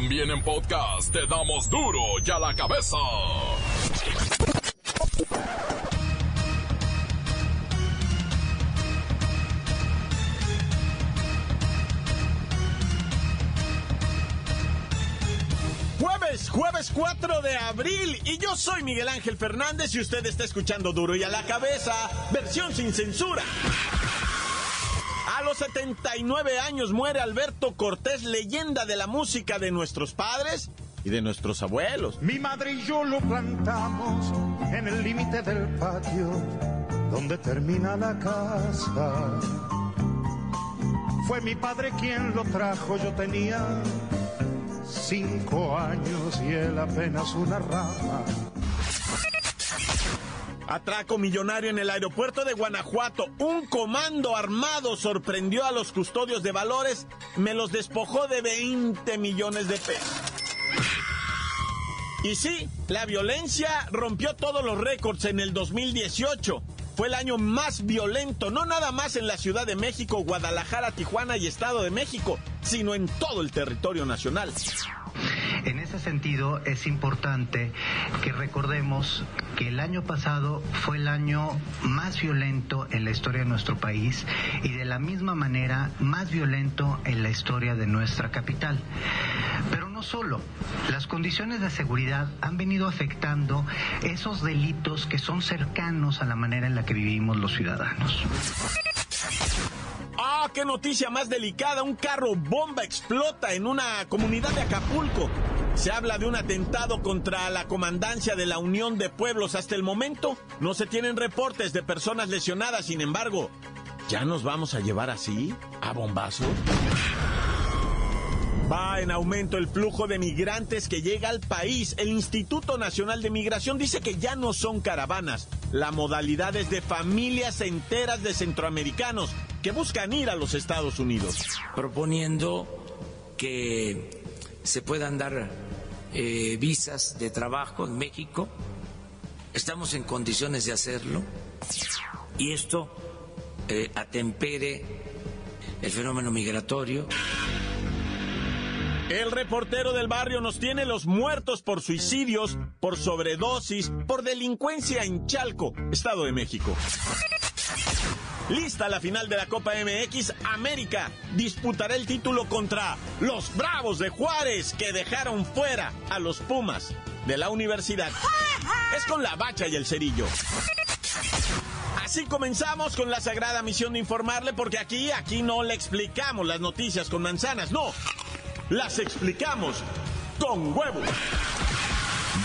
También en podcast te damos duro y a la cabeza. Jueves, jueves 4 de abril y yo soy Miguel Ángel Fernández y usted está escuchando duro y a la cabeza, versión sin censura. A los 79 años muere Alberto Cortés, leyenda de la música de nuestros padres y de nuestros abuelos. Mi madre y yo lo plantamos en el límite del patio donde termina la casa. Fue mi padre quien lo trajo, yo tenía cinco años y él apenas una rama. Atraco millonario en el aeropuerto de Guanajuato. Un comando armado sorprendió a los custodios de valores, me los despojó de 20 millones de pesos. Y sí, la violencia rompió todos los récords en el 2018. Fue el año más violento, no nada más en la Ciudad de México, Guadalajara, Tijuana y Estado de México, sino en todo el territorio nacional. En ese sentido, es importante que recordemos que el año pasado fue el año más violento en la historia de nuestro país y de la misma manera más violento en la historia de nuestra capital. Pero no solo, las condiciones de seguridad han venido afectando esos delitos que son cercanos a la manera en la que vivimos los ciudadanos. ¡Ah, qué noticia más delicada! Un carro bomba explota en una comunidad de Acapulco. Se habla de un atentado contra la comandancia de la Unión de Pueblos. Hasta el momento no se tienen reportes de personas lesionadas. Sin embargo, ¿ya nos vamos a llevar así? ¿A bombazo? Va en aumento el flujo de migrantes que llega al país. El Instituto Nacional de Migración dice que ya no son caravanas. La modalidad es de familias enteras de centroamericanos que buscan ir a los Estados Unidos. Proponiendo que se puedan dar eh, visas de trabajo en México. Estamos en condiciones de hacerlo. Y esto eh, atempere el fenómeno migratorio. El reportero del barrio nos tiene los muertos por suicidios, por sobredosis, por delincuencia en Chalco, Estado de México. Lista la final de la Copa MX, América disputará el título contra los Bravos de Juárez que dejaron fuera a los Pumas de la universidad. Es con la bacha y el cerillo. Así comenzamos con la sagrada misión de informarle porque aquí, aquí no le explicamos las noticias con manzanas, no las explicamos con huevos.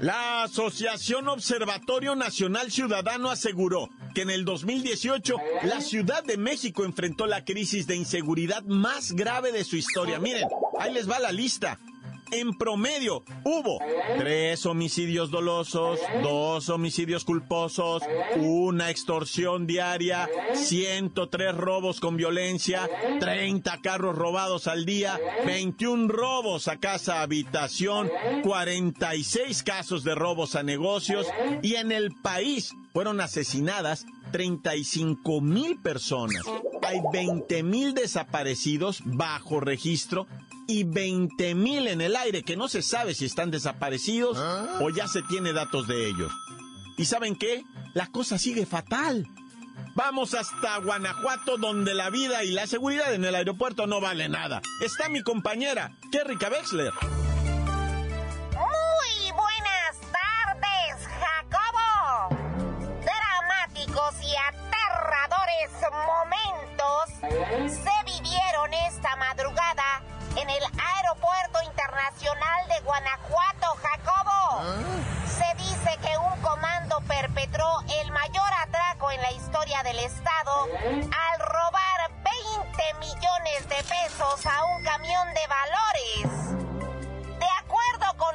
La Asociación Observatorio Nacional Ciudadano aseguró que en el 2018 la Ciudad de México enfrentó la crisis de inseguridad más grave de su historia. Miren, ahí les va la lista. En promedio hubo tres homicidios dolosos, dos homicidios culposos, una extorsión diaria, 103 robos con violencia, 30 carros robados al día, 21 robos a casa habitación, 46 casos de robos a negocios y en el país fueron asesinadas 35 mil personas. Hay 20 mil desaparecidos bajo registro y 20 mil en el aire que no se sabe si están desaparecidos o ya se tiene datos de ellos. ¿Y saben qué? La cosa sigue fatal. Vamos hasta Guanajuato donde la vida y la seguridad en el aeropuerto no vale nada. Está mi compañera, Kerrika Wexler. Del Estado al robar 20 millones de pesos a un camión de valores.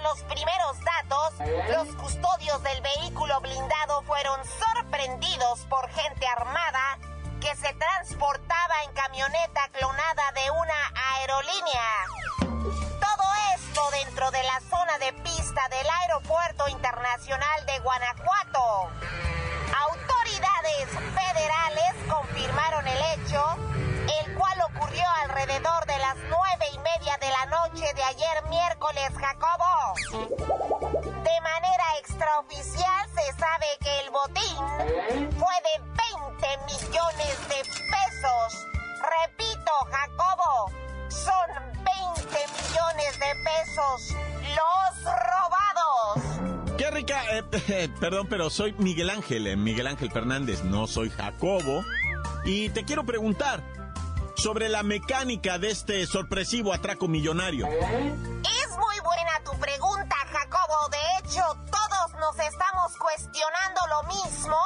los primeros datos, los custodios del vehículo blindado fueron sorprendidos por gente armada que se transportaba en camioneta clonada de una aerolínea. Todo esto dentro de la zona de pista del Aeropuerto Internacional de Guanajuato. Federales confirmaron el hecho, el cual ocurrió alrededor de las nueve y media de la noche de ayer miércoles, Jacobo. De manera extraoficial se sabe que el botín fue de 20 millones de perdón, pero soy Miguel Ángel, eh, Miguel Ángel Fernández, no soy Jacobo. Y te quiero preguntar sobre la mecánica de este sorpresivo atraco millonario. Es muy buena tu pregunta, Jacobo. De hecho, todos nos estamos cuestionando lo mismo,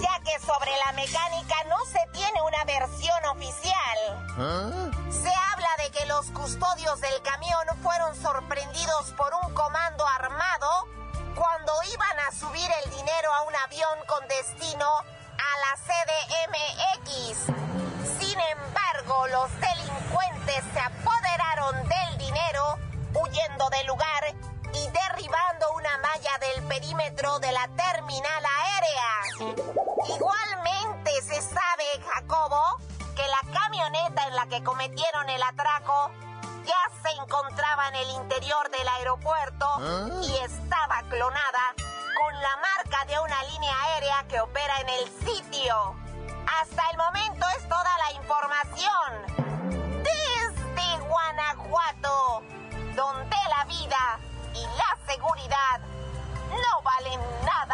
ya que sobre la mecánica no se tiene una versión oficial. Se habla de que los custodios del dinero a un avión con destino a la CDMX. Sin embargo, los delincuentes se apoderaron del dinero, huyendo del lugar y derribando una malla del perímetro de la terminal aérea. Igualmente se sabe, Jacobo, que la camioneta en la que cometieron el atraco ya se encontraba en el interior del aeropuerto y estaba clonada con la marca de una línea aérea que opera en el sitio. Hasta el momento es toda la información. Desde Guanajuato, donde la vida y la seguridad no valen nada.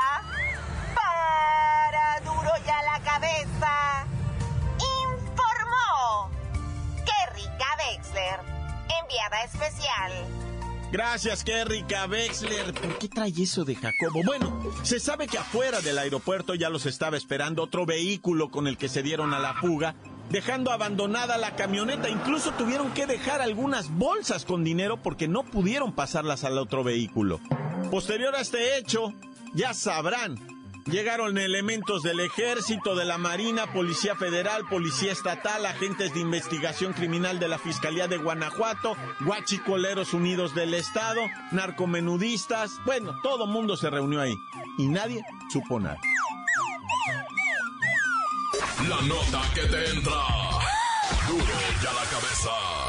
Gracias, rica, Wexler. ¿Por qué trae eso de Jacobo? Bueno, se sabe que afuera del aeropuerto ya los estaba esperando otro vehículo con el que se dieron a la fuga, dejando abandonada la camioneta. Incluso tuvieron que dejar algunas bolsas con dinero porque no pudieron pasarlas al otro vehículo. Posterior a este hecho, ya sabrán Llegaron elementos del ejército, de la Marina, Policía Federal, Policía Estatal, agentes de investigación criminal de la Fiscalía de Guanajuato, Guachicoleros Unidos del Estado, narcomenudistas. Bueno, todo mundo se reunió ahí y nadie supo nada. La nota que te entra. Duro ya la cabeza.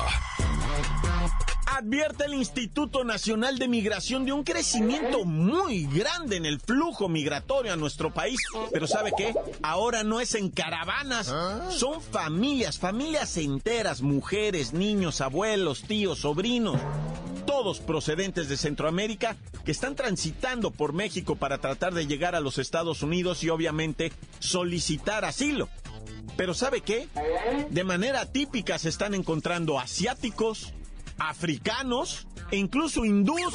Advierte el Instituto Nacional de Migración de un crecimiento muy grande en el flujo migratorio a nuestro país. Pero ¿sabe qué? Ahora no es en caravanas. Son familias, familias enteras, mujeres, niños, abuelos, tíos, sobrinos. Todos procedentes de Centroamérica que están transitando por México para tratar de llegar a los Estados Unidos y obviamente solicitar asilo. Pero ¿sabe qué? De manera típica se están encontrando asiáticos, africanos e incluso hindús.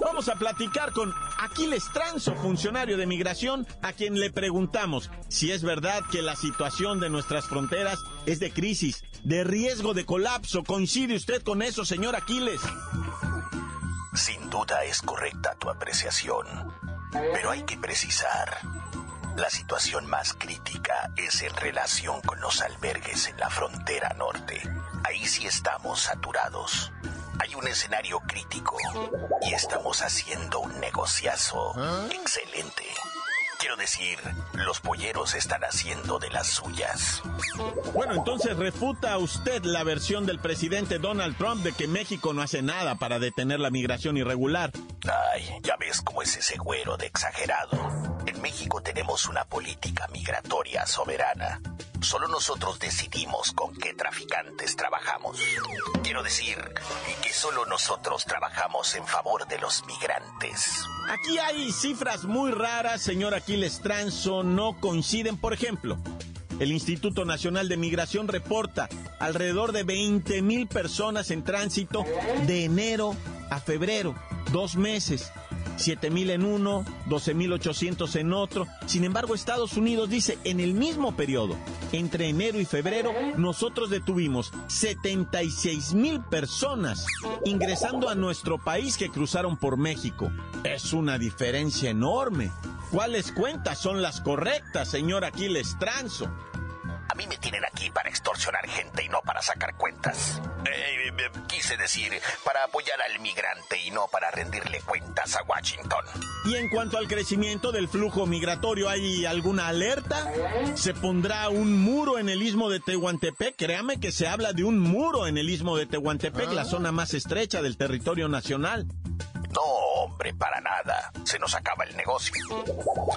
Vamos a platicar con Aquiles Transo, funcionario de migración, a quien le preguntamos si es verdad que la situación de nuestras fronteras es de crisis, de riesgo de colapso. ¿Coincide usted con eso, señor Aquiles? Sin duda es correcta tu apreciación, pero hay que precisar. La situación más crítica es en relación con los albergues en la frontera norte. Ahí sí estamos saturados. Hay un escenario crítico y estamos haciendo un negociazo excelente. Quiero decir, los polleros están haciendo de las suyas. Bueno, entonces refuta usted la versión del presidente Donald Trump de que México no hace nada para detener la migración irregular. Ay, ya ves cómo es ese güero de exagerado. En México tenemos una política migratoria soberana. Solo nosotros decidimos con qué traficantes trabajamos. Quiero decir que solo nosotros trabajamos en favor de los migrantes. Aquí hay cifras muy raras, señor Aquiles Transo, no coinciden. Por ejemplo, el Instituto Nacional de Migración reporta alrededor de 20 mil personas en tránsito de enero a febrero, dos meses. 7 mil en uno, 12 mil 800 en otro. Sin embargo, Estados Unidos dice, en el mismo periodo, entre enero y febrero, nosotros detuvimos 76 mil personas ingresando a nuestro país que cruzaron por México. Es una diferencia enorme. ¿Cuáles cuentas son las correctas, señor Aquiles Transo? A mí me tienen aquí para extorsionar gente y no para sacar cuentas. Eh, eh, quise decir, para apoyar al migrante y no para rendirle cuentas a Washington. Y en cuanto al crecimiento del flujo migratorio, ¿hay alguna alerta? ¿Se pondrá un muro en el istmo de Tehuantepec? Créame que se habla de un muro en el istmo de Tehuantepec, la zona más estrecha del territorio nacional. No, hombre, para nada. Se nos acaba el negocio.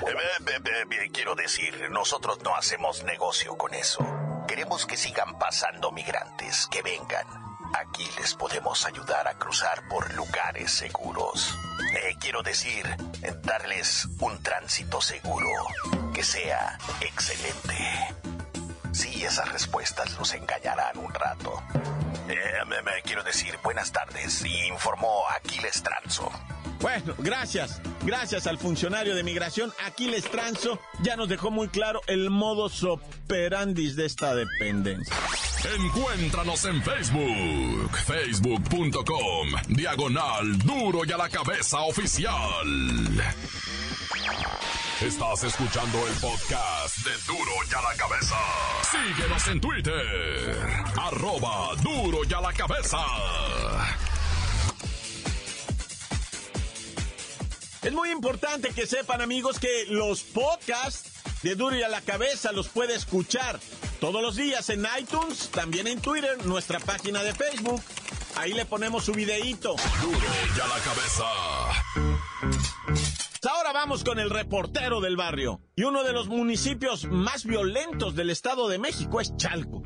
Eh, quiero decir, nosotros no hacemos negocio con eso. Queremos que sigan pasando migrantes, que vengan. Aquí les podemos ayudar a cruzar por lugares seguros. Eh, quiero decir, darles un tránsito seguro, que sea excelente. Sí, esas respuestas los engañarán un rato. Eh, me, quiero decir, buenas tardes, informó Aquiles Transo. Bueno, gracias. Gracias al funcionario de migración Aquiles Transo. Ya nos dejó muy claro el modo operandis de esta dependencia. Encuéntranos en Facebook, facebook.com, diagonal duro y a la cabeza oficial. Estás escuchando el podcast de Duro y a la Cabeza. Síguenos en Twitter. Arroba Duro y a la Cabeza. Es muy importante que sepan amigos que los podcasts de Duro y a la Cabeza los puede escuchar todos los días en iTunes, también en Twitter, nuestra página de Facebook. Ahí le ponemos su videíto. Duro y a la Cabeza. Ahora vamos con el reportero del barrio. Y uno de los municipios más violentos del Estado de México es Chalco.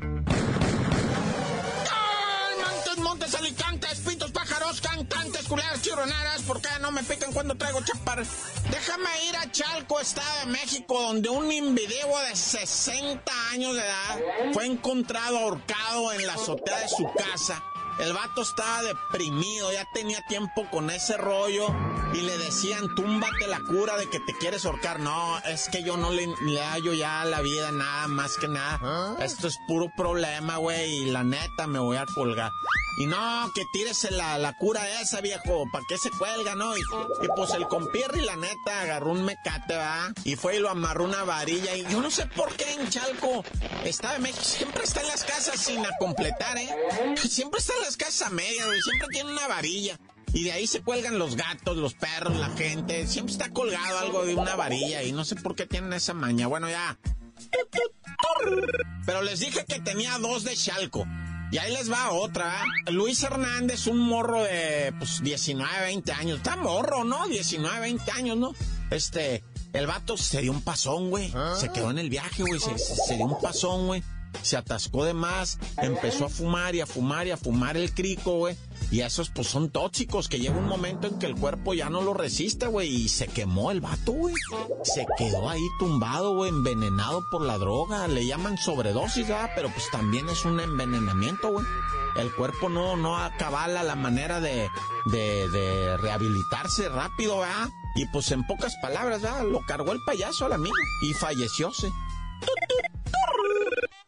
Montes, alicantes, pitos, pájaros, cantantes, culeras, chironeras, ¿por qué no me pican cuando traigo chapar? Déjame ir a Chalco, Estado de México, donde un individuo de 60 años de edad fue encontrado ahorcado en la azotea de su casa el vato estaba deprimido, ya tenía tiempo con ese rollo y le decían, túmbate la cura de que te quieres ahorcar. No, es que yo no le, le hallo ya la vida nada más que nada. ¿Ah? Esto es puro problema, güey, y la neta me voy a colgar. Y no, que tírese la, la cura esa, viejo, ¿para qué se cuelga, no? Y, pues el compierri, la neta, agarró un mecate, ¿va? Y fue y lo amarró una varilla. Y yo no sé por qué en Chalco está de México, siempre está en las casas sin a completar, ¿eh? Siempre está en las casas a medias, güey, siempre tiene una varilla. Y de ahí se cuelgan los gatos, los perros, la gente. Siempre está colgado algo de una varilla y no sé por qué tienen esa maña. Bueno, ya. Pero les dije que tenía dos de Chalco. Y ahí les va otra. Luis Hernández, un morro de pues 19, 20 años. Está morro, ¿no? 19, 20 años, ¿no? Este, el vato se dio un pasón, güey. Se quedó en el viaje, güey. Se, se, dio un pasón, güey. Se atascó de más. Empezó a fumar y a fumar y a fumar el crico, güey. Y esos pues son tóxicos que llega un momento en que el cuerpo ya no lo resiste, güey. Y se quemó el vato, güey. Se quedó ahí tumbado, güey, envenenado por la droga. Le llaman sobredosis, ¿verdad? Pero pues también es un envenenamiento, güey. El cuerpo no, no acabala la manera de, de, de rehabilitarse rápido, ¿verdad? Y pues en pocas palabras, ¿verdad? Lo cargó el payaso a la mía y fallecióse.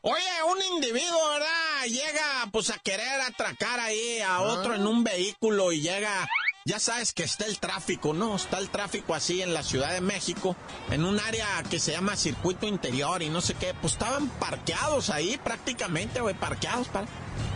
Oye, un individuo, ¿verdad? Llega pues a querer atracar ahí a otro en un vehículo y llega... Ya sabes que está el tráfico, ¿no? Está el tráfico así en la Ciudad de México, en un área que se llama circuito interior y no sé qué. Pues estaban parqueados ahí prácticamente, güey, parqueados para...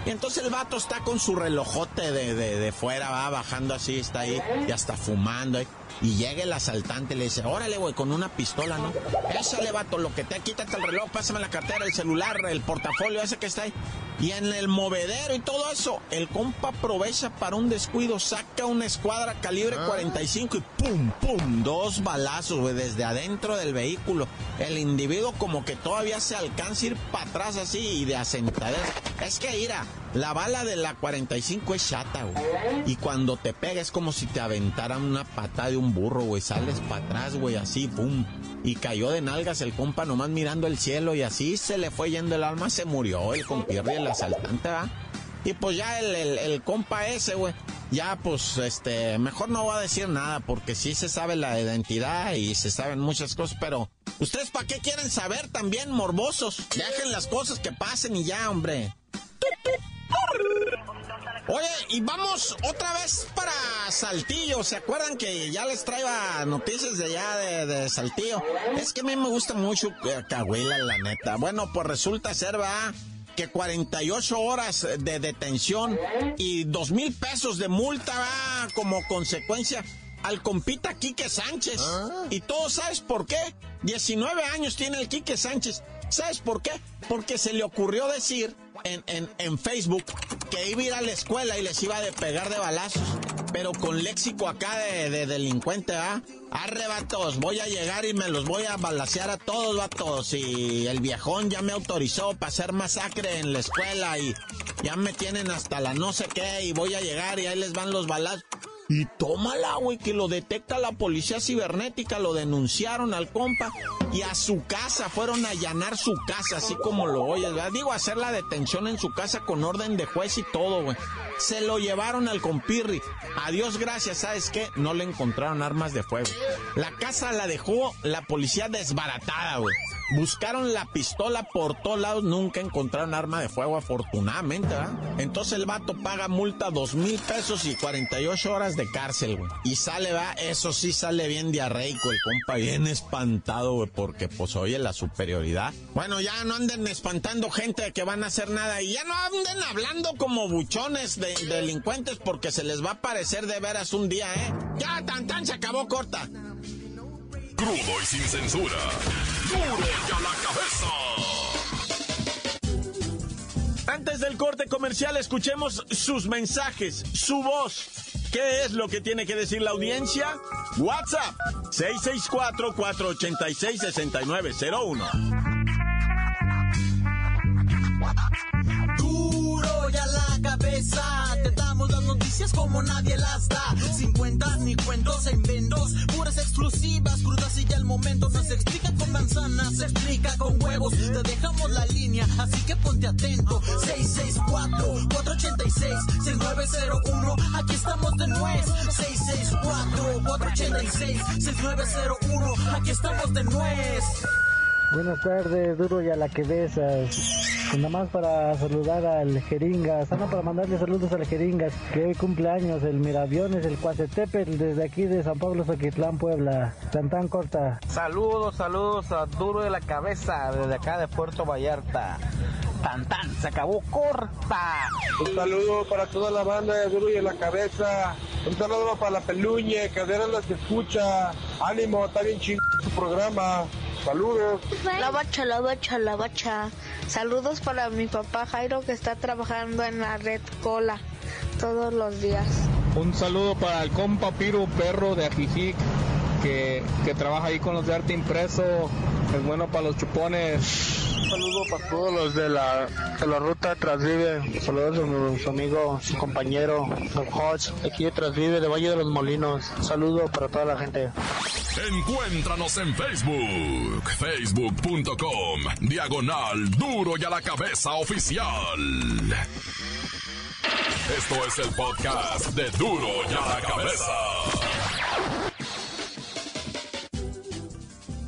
Y entonces el vato está con su relojote de, de, de fuera, va bajando así, está ahí, y hasta fumando. ¿eh? Y llega el asaltante y le dice, órale, güey, con una pistola, ¿no? Échale, vato, lo que te quítate el reloj, pásame la cartera, el celular, el portafolio ese que está ahí. Y en el movedero y todo eso, el compa aprovecha para un descuido, saca una escuadra calibre 45 ah. y pum, pum, dos balazos, güey, desde adentro del vehículo. El individuo como que todavía se alcanza a ir para atrás así y de asentadera. Es que, ira, la bala de la 45 es chata, güey. Y cuando te pega es como si te aventaran una pata de un burro, güey. Sales para atrás, güey, así, boom. Y cayó de nalgas el compa nomás mirando el cielo y así se le fue yendo el alma, se murió el compierre el asaltante, ¿va? Y pues ya el, el, compa ese, güey, ya pues este, mejor no voy a decir nada porque sí se sabe la identidad y se saben muchas cosas, pero ustedes para qué quieren saber también morbosos? Dejen las cosas que pasen y ya, hombre. Oye, y vamos otra vez para Saltillo. ¿Se acuerdan que ya les traía noticias de allá de, Saltillo? Es que a mí me gusta mucho Cahuila, la neta. Bueno, pues resulta ser, va que 48 horas de detención y dos mil pesos de multa va como consecuencia al compita Quique Sánchez. Ah. Y todo sabes por qué. 19 años tiene el Quique Sánchez. ¿Sabes por qué? Porque se le ocurrió decir en, en, en, Facebook que iba a ir a la escuela y les iba a pegar de balazos, pero con léxico acá de, delincuente, ¿ah? Arre, vatos, voy a llegar y me los voy a balasear a todos, vatos. Y el viejón ya me autorizó para hacer masacre en la escuela y ya me tienen hasta la no sé qué y voy a llegar y ahí les van los balazos. Y tómala, güey, que lo detecta la policía cibernética, lo denunciaron al compa y a su casa, fueron a allanar su casa, así como lo oyes, ¿verdad? Digo, hacer la detención en su casa con orden de juez y todo, güey. Se lo llevaron al compirri. A Dios gracias, ¿sabes qué? No le encontraron armas de fuego. La casa la dejó la policía desbaratada, güey. Buscaron la pistola por todos lados, nunca encontraron arma de fuego, afortunadamente, ¿verdad? Entonces el vato paga multa dos mil pesos y 48 horas de cárcel, güey. Y sale, va, eso sí sale bien diarreico, el compa bien espantado, güey, porque pues oye la superioridad. Bueno, ya no anden espantando gente que van a hacer nada y ya no anden hablando como buchones de delincuentes porque se les va a parecer de veras un día, ¿eh? Ya, tan tan, se acabó corta. Crudo y sin censura. Duro y a la cabeza. Antes del corte comercial, escuchemos sus mensajes, su voz. ¿Qué es lo que tiene que decir la audiencia? WhatsApp 664-486-6901. Te damos las noticias como nadie las da. Sin cuentas ni cuentos en vendos. Puras exclusivas, crudas y ya el momento. No se explica con manzanas, se explica con huevos. Te dejamos la línea, así que ponte atento. 664-486-6901. Aquí estamos de nuez. 664-486-6901. Aquí estamos de nuez. Buenas tardes, duro y a la que besas. Nada más para saludar al Jeringas, no, para mandarle saludos al Jeringas, que hoy cumpleaños, el Miraviones, el Cuacetepel, desde aquí de San Pablo, Soquitlán, Puebla, Santán Corta. Saludos, saludos a Duro de la Cabeza, desde acá de Puerto Vallarta. Tan tan, se acabó corta. Un saludo para toda la banda de Duro y de la Cabeza. Un saludo para la Peluñe, que de la que escucha. Ánimo, está bien chido su programa. Saludos. La bacha, la bacha, la bacha. Saludos para mi papá Jairo que está trabajando en la red Cola todos los días. Un saludo para el compa Piru Perro de Ajijic que, que trabaja ahí con los de arte impreso. Es bueno para los chupones. Un saludo para todos los de la, de la ruta Trasvive. Saludos a su amigo, su compañero, Don Hodge, aquí de Trasvive, de Valle de los Molinos. Un saludo para toda la gente. Encuéntranos en Facebook, facebook.com, diagonal duro y a la cabeza oficial. Esto es el podcast de duro y a la cabeza.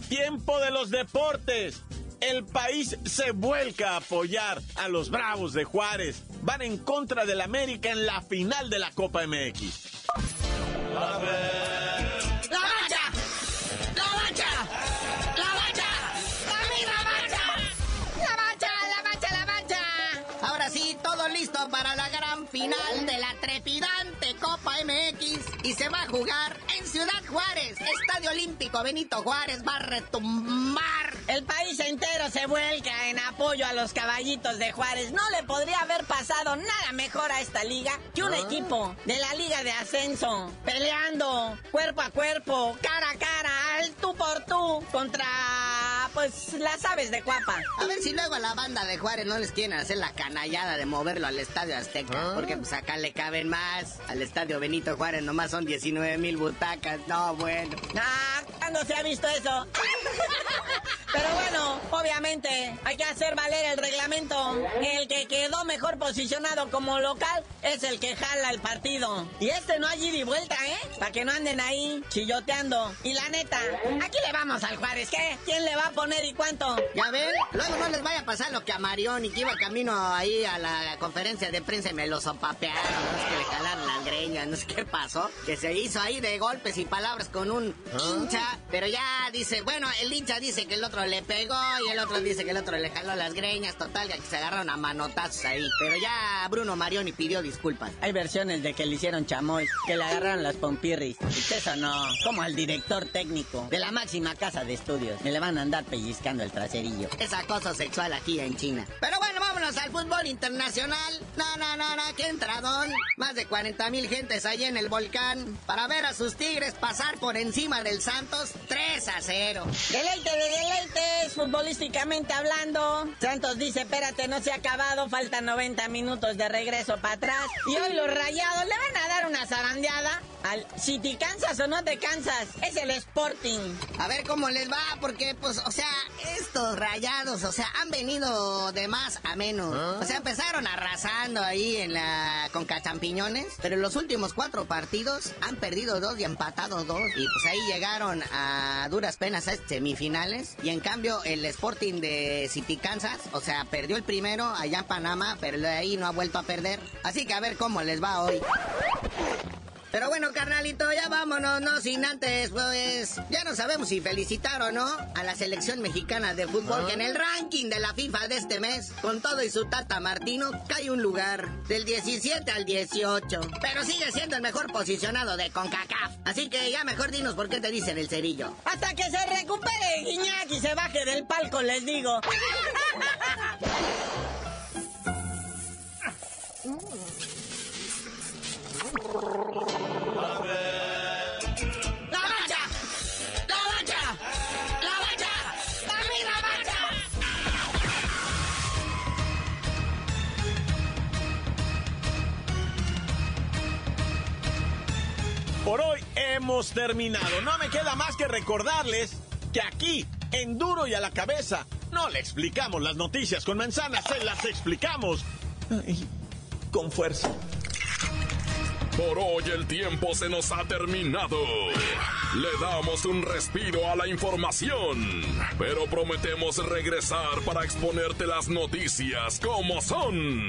Tiempo de los deportes el país se vuelca a apoyar a los Bravos de Juárez. Van en contra del América en la final de la Copa MX. ¡La mancha! ¡La mancha! ¡La mancha! ¡La mancha! ¡La mancha! ¡La mancha! ¡La mancha! Ahora sí, todo listo para la gran final de la trepidante Copa MX y se va a jugar en Ciudad Juárez. Estadio Olímpico Benito Juárez va a retumbar el país entero se vuelca en apoyo a los caballitos de Juárez. No le podría haber pasado nada mejor a esta liga que un ah. equipo de la Liga de Ascenso peleando cuerpo a cuerpo, cara a cara, al tú por tú contra pues las aves de Cuapa. A ver si luego a la banda de Juárez no les quieren hacer la canallada de moverlo al Estadio Azteca. Ah. Porque pues acá le caben más. Al Estadio Benito Juárez nomás son 19 mil butacas. No, bueno. Ah, ¿cuándo se ha visto eso? Pero bueno, obviamente hay que hacer valer el reglamento. El que quedó mejor posicionado como local es el que jala el partido. Y este no hay ida y vuelta, ¿eh? Para que no anden ahí chilloteando. Y la neta, aquí le vamos al Juárez, ¿qué? ¿Quién le va a poner y cuánto? Ya ven, luego no les vaya a pasar lo que a Marión y que iba camino ahí a la conferencia de prensa y me lo sopapearon, no sé que le jalaron las greñas, no sé qué pasó, que se hizo ahí de golpes y palabras con un hincha, pero ya dice, bueno, el hincha dice que el otro le pegó y el otro dice que el otro le jaló las greñas, total, que se agarraron a manotazos ahí. Pero ya Bruno Marioni pidió disculpas. Hay versiones de que le hicieron chamoy, que le agarraron las pompirris. Eso no, como al director técnico de la máxima casa de estudios. Me le van a andar pellizcando el traserillo. Es acoso sexual aquí en China. Pero bueno, vámonos al fútbol internacional. No, no, no, no, qué entradón. Más de 40 mil gentes ahí en el volcán para ver a sus tigres pasar por encima del Santos 3 a 0. Deleite de deleites, futbolísticamente hablando. Santos dice, espérate, no se ha acabado, faltan 90 minutos de regreso para atrás. Y hoy los rayados le van a dar una zarandeada al si te cansas o no te cansas. Es el Sporting. A ver cómo les va, porque, pues, o sea, estos rayados, o sea, han venido de más a menos. O sea, empezaron arrasando ahí en la Conca Champiñones, pero en los últimos cuatro partidos han perdido dos y empatado dos. Y pues ahí llegaron a duras penas a semifinales. Y en cambio, el Sporting de City Kansas, o sea, perdió el primero allá en Panamá, pero de ahí no ha vuelto a perder. Así que a ver cómo les va hoy. Pero bueno, carnalito, ya vámonos, no sin antes, pues, ya no sabemos si felicitar o no a la selección mexicana de fútbol, que en el ranking de la FIFA de este mes, con todo y su tata Martino, cae un lugar del 17 al 18. Pero sigue siendo el mejor posicionado de CONCACAF. Así que ya mejor dinos por qué te dicen el cerillo. Hasta que se recupere Guiñac y se baje del palco, les digo. Por hoy hemos terminado. No me queda más que recordarles que aquí, en Duro y a la cabeza, no le explicamos las noticias con manzanas, se las explicamos con fuerza. Por hoy el tiempo se nos ha terminado. Le damos un respiro a la información, pero prometemos regresar para exponerte las noticias como son.